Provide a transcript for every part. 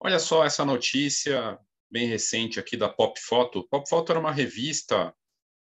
Olha só essa notícia bem recente aqui da Pop Photo. Pop Photo era uma revista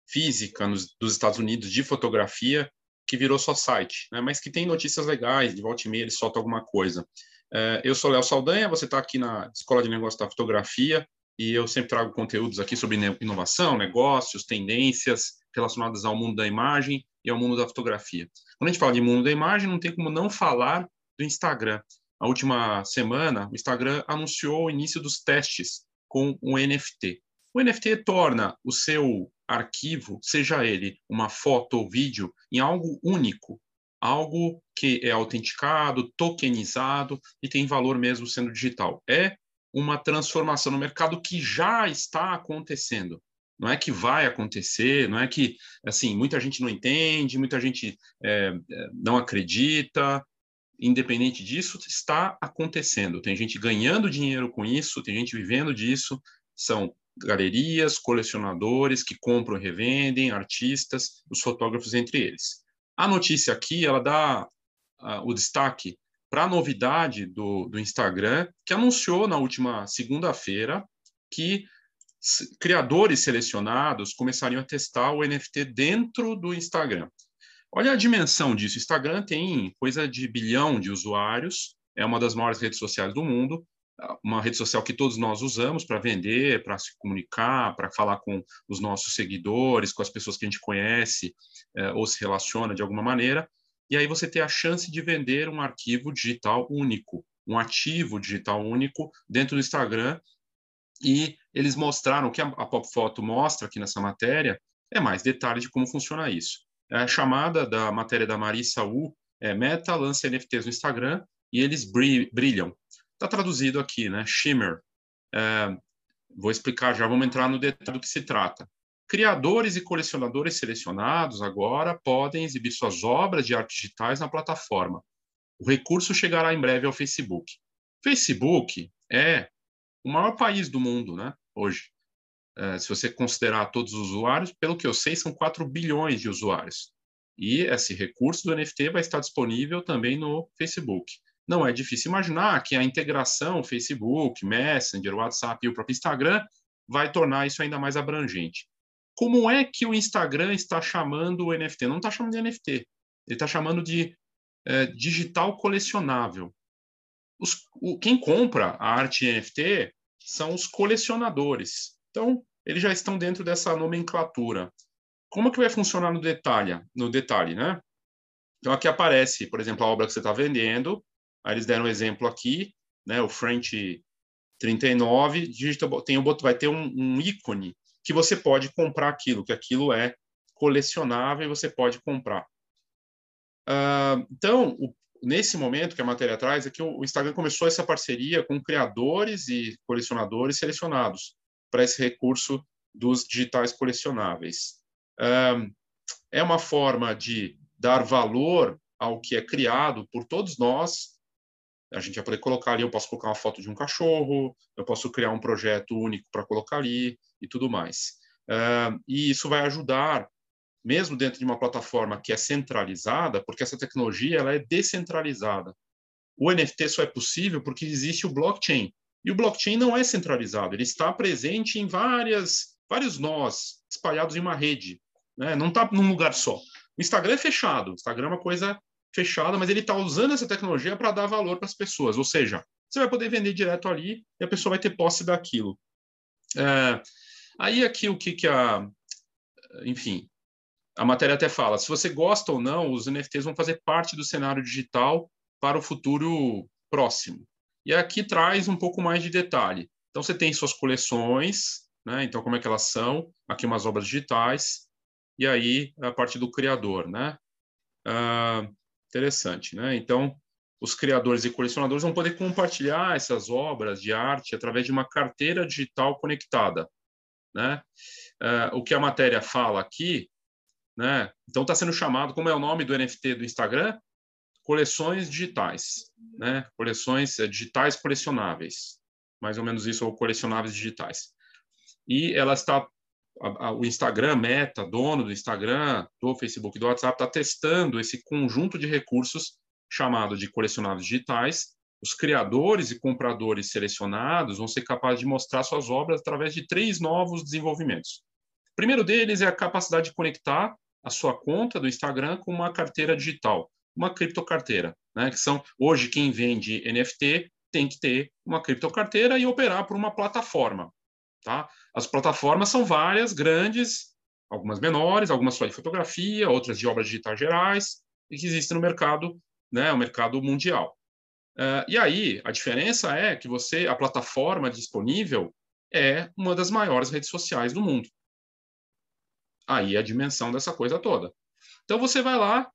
física nos, dos Estados Unidos de fotografia que virou só site, né? mas que tem notícias legais, de volta e meia ele solta alguma coisa. É, eu sou Léo Saldanha, você está aqui na Escola de Negócios da Fotografia e eu sempre trago conteúdos aqui sobre inovação, negócios, tendências relacionadas ao mundo da imagem e ao mundo da fotografia. Quando a gente fala de mundo da imagem, não tem como não falar do Instagram a última semana, o Instagram anunciou o início dos testes com o NFT. O NFT torna o seu arquivo, seja ele uma foto ou vídeo, em algo único, algo que é autenticado, tokenizado e tem valor mesmo sendo digital. É uma transformação no mercado que já está acontecendo. Não é que vai acontecer, não é que assim muita gente não entende, muita gente é, não acredita, independente disso, está acontecendo. Tem gente ganhando dinheiro com isso, tem gente vivendo disso, são galerias, colecionadores que compram e revendem, artistas, os fotógrafos entre eles. A notícia aqui, ela dá uh, o destaque para a novidade do, do Instagram, que anunciou na última segunda-feira que criadores selecionados começariam a testar o NFT dentro do Instagram. Olha a dimensão disso. O Instagram tem coisa de bilhão de usuários, é uma das maiores redes sociais do mundo, uma rede social que todos nós usamos para vender, para se comunicar, para falar com os nossos seguidores, com as pessoas que a gente conhece é, ou se relaciona de alguma maneira. E aí você tem a chance de vender um arquivo digital único, um ativo digital único dentro do Instagram. E eles mostraram, o que a Pop Photo mostra aqui nessa matéria, é mais detalhes de como funciona isso. É a chamada da matéria da Marissa U é Meta lança NFTs no Instagram e eles brilham. Está traduzido aqui, né? Shimmer. É, vou explicar já, vamos entrar no detalhe do que se trata. Criadores e colecionadores selecionados agora podem exibir suas obras de arte digitais na plataforma. O recurso chegará em breve ao Facebook. Facebook é o maior país do mundo, né? Hoje. Eh, se você considerar todos os usuários, pelo que eu sei, são 4 bilhões de usuários. E esse recurso do NFT vai estar disponível também no Facebook. Não é difícil imaginar que a integração Facebook, Messenger, WhatsApp e o próprio Instagram vai tornar isso ainda mais abrangente. Como é que o Instagram está chamando o NFT? Não está chamando de NFT, ele está chamando de é, digital colecionável. Os, o, quem compra a arte NFT são os colecionadores. Então, eles já estão dentro dessa nomenclatura. Como que vai funcionar no detalhe, no detalhe, né? Então, aqui aparece, por exemplo, a obra que você está vendendo. Aí eles deram um exemplo aqui, né? O French 39, digital, tem vai ter um, um ícone que você pode comprar aquilo, que aquilo é colecionável e você pode comprar. Uh, então, o, nesse momento que a matéria traz, é que o Instagram começou essa parceria com criadores e colecionadores selecionados para esse recurso dos digitais colecionáveis. É uma forma de dar valor ao que é criado por todos nós. A gente vai poder colocar ali, eu posso colocar uma foto de um cachorro, eu posso criar um projeto único para colocar ali e tudo mais. E isso vai ajudar, mesmo dentro de uma plataforma que é centralizada, porque essa tecnologia ela é descentralizada. O NFT só é possível porque existe o blockchain. E o blockchain não é centralizado, ele está presente em várias, vários nós espalhados em uma rede, né? não está num lugar só. O Instagram é fechado, o Instagram é uma coisa fechada, mas ele está usando essa tecnologia para dar valor para as pessoas, ou seja, você vai poder vender direto ali e a pessoa vai ter posse daquilo. É, aí aqui o que, que a, enfim, a matéria até fala, se você gosta ou não, os NFTs vão fazer parte do cenário digital para o futuro próximo. E aqui traz um pouco mais de detalhe. Então, você tem suas coleções, né? Então, como é que elas são? Aqui umas obras digitais. E aí, a parte do criador, né? Ah, interessante, né? Então, os criadores e colecionadores vão poder compartilhar essas obras de arte através de uma carteira digital conectada, né? Ah, o que a matéria fala aqui, né? Então, está sendo chamado, como é o nome do NFT do Instagram? coleções digitais, né? Coleções eh, digitais colecionáveis, mais ou menos isso, ou colecionáveis digitais. E ela está a, a, o Instagram, Meta, dono do Instagram, do Facebook, do WhatsApp, está testando esse conjunto de recursos chamado de colecionáveis digitais. Os criadores e compradores selecionados vão ser capazes de mostrar suas obras através de três novos desenvolvimentos. O primeiro deles é a capacidade de conectar a sua conta do Instagram com uma carteira digital, uma criptocarteira, né? Que são hoje quem vende NFT tem que ter uma criptocarteira e operar por uma plataforma, tá? As plataformas são várias, grandes, algumas menores, algumas só de fotografia, outras de obras digitais gerais, e que existem no mercado, né, o mercado mundial. Uh, e aí, a diferença é que você, a plataforma disponível é uma das maiores redes sociais do mundo. Aí a dimensão dessa coisa toda. Então você vai lá,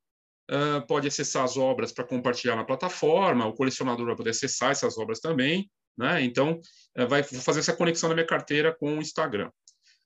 uh, pode acessar as obras para compartilhar na plataforma, o colecionador vai poder acessar essas obras também, né? Então, uh, vai fazer essa conexão da minha carteira com o Instagram.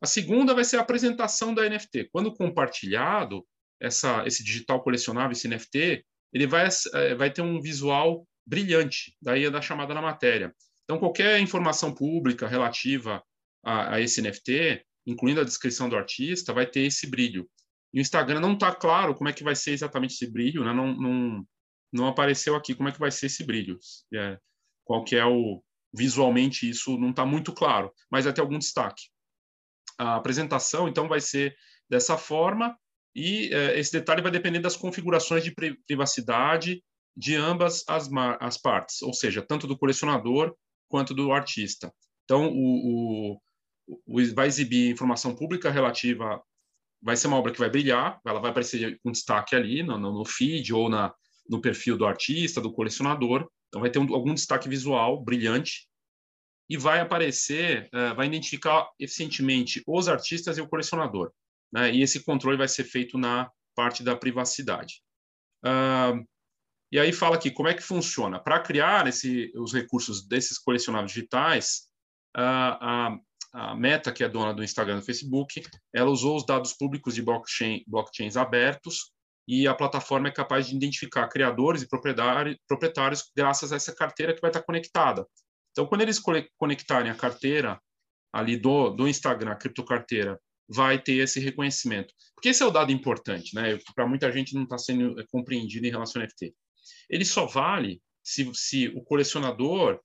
A segunda vai ser a apresentação da NFT. Quando compartilhado, essa, esse digital colecionável, esse NFT, ele vai, uh, vai ter um visual brilhante, daí é da chamada na matéria. Então, qualquer informação pública relativa a, a esse NFT, incluindo a descrição do artista, vai ter esse brilho. E o Instagram não está claro como é que vai ser exatamente esse brilho, né? não, não, não apareceu aqui como é que vai ser esse brilho. É, qual que é o... Visualmente isso não está muito claro, mas vai ter algum destaque. A apresentação, então, vai ser dessa forma e é, esse detalhe vai depender das configurações de privacidade de ambas as, as partes, ou seja, tanto do colecionador quanto do artista. Então, o, o, vai exibir informação pública relativa vai ser uma obra que vai brilhar, ela vai aparecer com destaque ali no, no feed ou na, no perfil do artista, do colecionador. Então, vai ter um, algum destaque visual brilhante e vai aparecer, uh, vai identificar eficientemente os artistas e o colecionador. Né? E esse controle vai ser feito na parte da privacidade. Uh, e aí fala aqui como é que funciona. Para criar esse, os recursos desses colecionáveis digitais, uh, a Meta, que é dona do Instagram e do Facebook, ela usou os dados públicos de blockchain, blockchains abertos e a plataforma é capaz de identificar criadores e proprietários graças a essa carteira que vai estar conectada. Então, quando eles conectarem a carteira ali do, do Instagram, a criptocarteira, vai ter esse reconhecimento. Porque esse é o dado importante, né? Para muita gente não está sendo compreendido em relação ao NFT. Ele só vale se, se o colecionador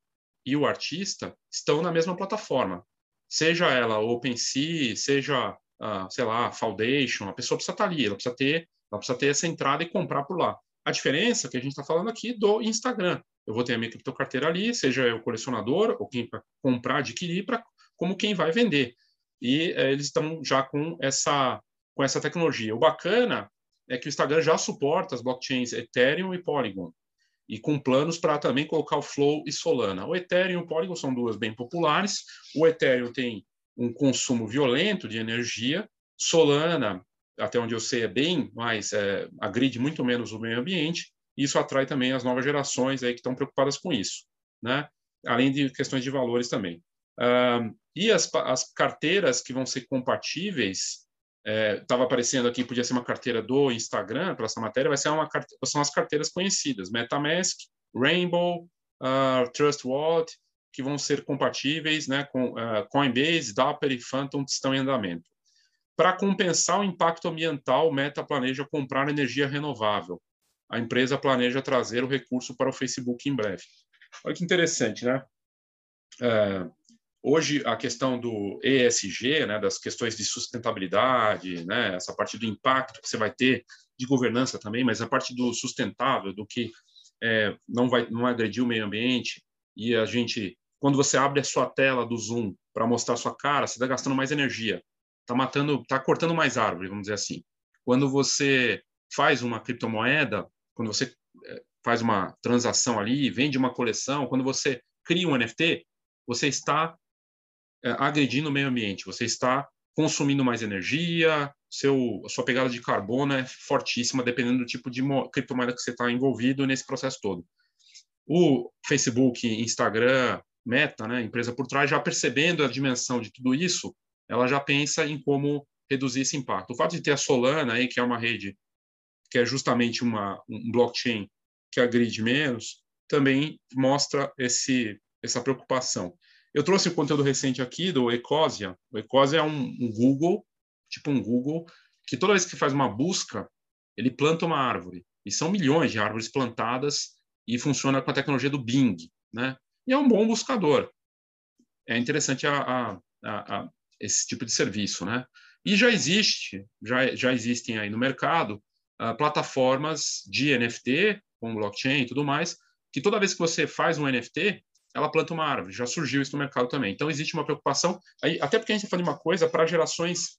e o artista estão na mesma plataforma seja ela OpenSea, seja, uh, sei lá, Foundation, a pessoa precisa estar ali, ela precisa ter, ela precisa ter essa entrada e comprar por lá. A diferença é que a gente está falando aqui do Instagram. Eu vou ter a minha criptocarteira ali, seja eu colecionador ou quem para comprar, adquirir, pra, como quem vai vender. E é, eles estão já com essa, com essa tecnologia. O bacana é que o Instagram já suporta as blockchains Ethereum e Polygon e com planos para também colocar o Flow e Solana. O Ethereum e o Polygon são duas bem populares. O Ethereum tem um consumo violento de energia. Solana, até onde eu sei, é bem mais, é, agride muito menos o meio ambiente. Isso atrai também as novas gerações aí que estão preocupadas com isso, né? Além de questões de valores também. E as, as carteiras que vão ser compatíveis estava é, aparecendo aqui, podia ser uma carteira do Instagram para essa matéria, vai ser uma são as carteiras conhecidas, MetaMask, Rainbow, uh, Trust Wallet, que vão ser compatíveis né, com uh, Coinbase, Dapper e Phantom que estão em andamento. Para compensar o impacto ambiental, Meta planeja comprar energia renovável. A empresa planeja trazer o recurso para o Facebook em breve. Olha que interessante, né? É, Hoje, a questão do ESG, né, das questões de sustentabilidade, né, essa parte do impacto que você vai ter de governança também, mas a parte do sustentável, do que é, não vai não agredir o meio ambiente e a gente, quando você abre a sua tela do Zoom para mostrar a sua cara, você está gastando mais energia, está matando, está cortando mais árvore, vamos dizer assim. Quando você faz uma criptomoeda, quando você é, faz uma transação ali, vende uma coleção, quando você cria um NFT, você está é, agredindo o meio ambiente, você está consumindo mais energia, seu, sua pegada de carbono é fortíssima, dependendo do tipo de criptomoeda que você está envolvido nesse processo todo. O Facebook, Instagram, Meta, né, empresa por trás, já percebendo a dimensão de tudo isso, ela já pensa em como reduzir esse impacto. O fato de ter a Solana, aí, que é uma rede que é justamente uma, um blockchain que agride menos, também mostra esse, essa preocupação. Eu trouxe um conteúdo recente aqui do Ecosia. O Ecosia é um, um, Google, tipo um Google, que toda vez que faz uma busca, ele planta uma árvore. E são milhões de árvores plantadas e funciona com a tecnologia do Bing, né? E é um bom buscador. É interessante a, a, a esse tipo de serviço, né? E já existe, já, já existem aí no mercado uh, plataformas de NFT, com blockchain e tudo mais, que toda vez que você faz um NFT, ela planta uma árvore. Já surgiu isso no mercado também. Então existe uma preocupação, aí, até porque a gente está falando de uma coisa para gerações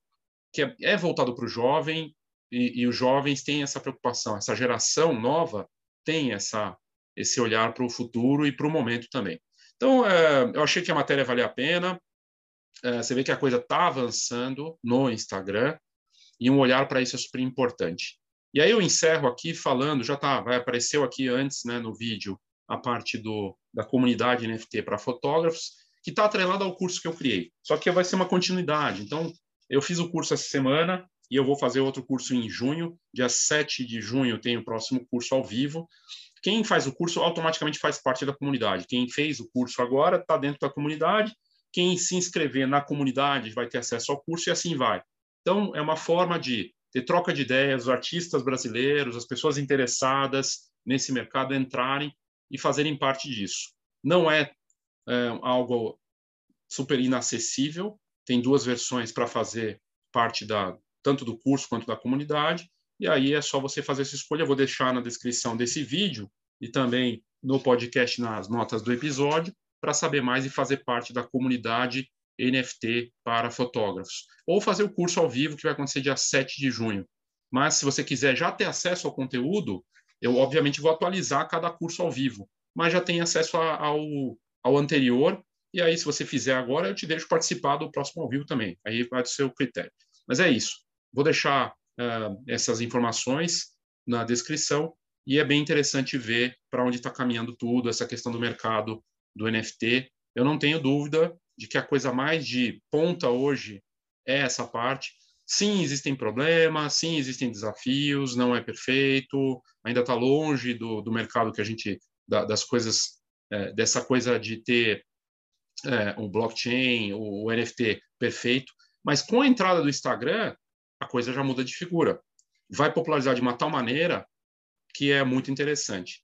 que é, é voltado para o jovem e, e, os jovens têm essa preocupação. Essa geração nova tem essa esse olhar para o futuro e para o momento também. Então é, eu achei que a matéria valia a pena. É, você vê que a coisa está avançando no Instagram e um olhar para isso é super importante. E aí eu encerro aqui falando, já tá, vai apareceu aqui antes, né, no vídeo, a parte do, da comunidade NFT para fotógrafos, que está atrelada ao curso que eu criei. Só que vai ser uma continuidade. Então, eu fiz o curso essa semana e eu vou fazer outro curso em junho. Dia 7 de junho tem o próximo curso ao vivo. Quem faz o curso automaticamente faz parte da comunidade. Quem fez o curso agora está dentro da comunidade. Quem se inscrever na comunidade vai ter acesso ao curso e assim vai. Então, é uma forma de ter troca de ideias, os artistas brasileiros, as pessoas interessadas nesse mercado entrarem e fazerem parte disso. Não é, é algo super inacessível, tem duas versões para fazer parte da tanto do curso quanto da comunidade, e aí é só você fazer essa escolha. Eu vou deixar na descrição desse vídeo e também no podcast nas notas do episódio para saber mais e fazer parte da comunidade NFT para fotógrafos. Ou fazer o curso ao vivo, que vai acontecer dia 7 de junho. Mas se você quiser já ter acesso ao conteúdo, eu obviamente vou atualizar cada curso ao vivo, mas já tem acesso a, ao, ao anterior. E aí, se você fizer agora, eu te deixo participar do próximo ao vivo também. Aí vai do seu critério. Mas é isso. Vou deixar uh, essas informações na descrição e é bem interessante ver para onde está caminhando tudo, essa questão do mercado do NFT. Eu não tenho dúvida de que a coisa mais de ponta hoje é essa parte. Sim, existem problemas, sim, existem desafios, não é perfeito, ainda está longe do, do mercado que a gente, da, das coisas, é, dessa coisa de ter é, um blockchain, o, o NFT perfeito, mas com a entrada do Instagram, a coisa já muda de figura. Vai popularizar de uma tal maneira que é muito interessante.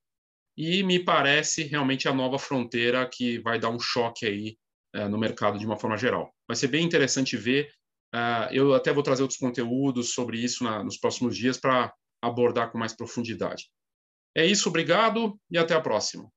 E me parece realmente a nova fronteira que vai dar um choque aí uh, no mercado de uma forma geral. Vai ser bem interessante ver. Uh, eu até vou trazer outros conteúdos sobre isso na, nos próximos dias para abordar com mais profundidade. É isso, obrigado e até a próxima.